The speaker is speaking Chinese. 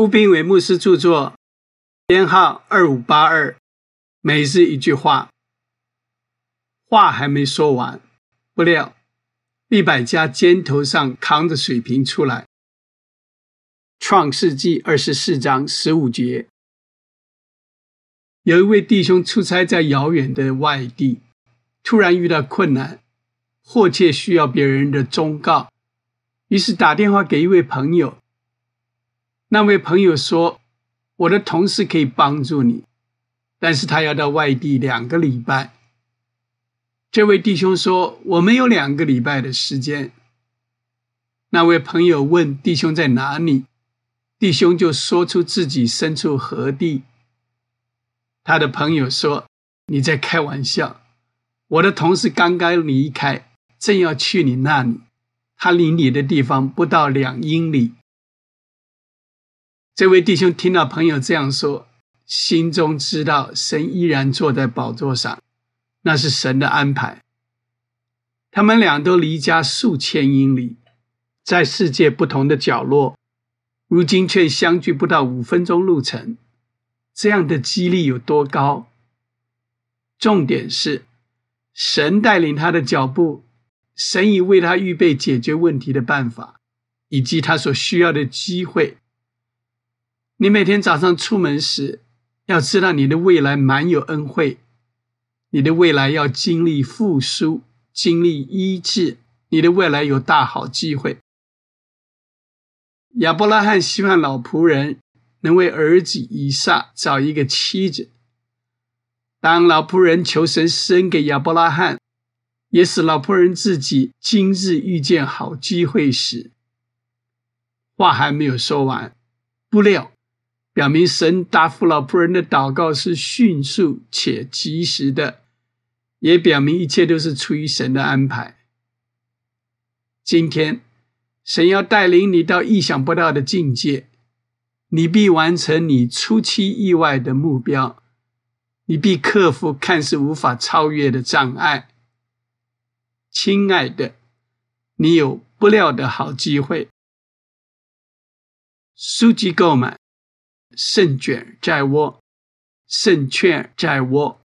吴斌伟牧师著作，编号二五八二，每日一句话。话还没说完，不料利百家肩头上扛着水瓶出来。创世纪二十四章十五节，有一位弟兄出差在遥远的外地，突然遇到困难，迫切需要别人的忠告，于是打电话给一位朋友。那位朋友说：“我的同事可以帮助你，但是他要到外地两个礼拜。”这位弟兄说：“我没有两个礼拜的时间。”那位朋友问弟兄在哪里，弟兄就说出自己身处何地。他的朋友说：“你在开玩笑，我的同事刚刚离开，正要去你那里，他离你的地方不到两英里。”这位弟兄听到朋友这样说，心中知道神依然坐在宝座上，那是神的安排。他们俩都离家数千英里，在世界不同的角落，如今却相距不到五分钟路程。这样的几率有多高？重点是，神带领他的脚步，神已为他预备解决问题的办法，以及他所需要的机会。你每天早上出门时，要知道你的未来满有恩惠，你的未来要经历复苏，经历医治，你的未来有大好机会。亚伯拉罕希望老仆人能为儿子以撒找一个妻子。当老仆人求神生给亚伯拉罕，也使老仆人自己今日遇见好机会时，话还没有说完，不料。表明神答复老仆人的祷告是迅速且及时的，也表明一切都是出于神的安排。今天，神要带领你到意想不到的境界，你必完成你初期意外的目标，你必克服看似无法超越的障碍。亲爱的，你有不料的好机会。书籍购买。胜券在握，胜券在握。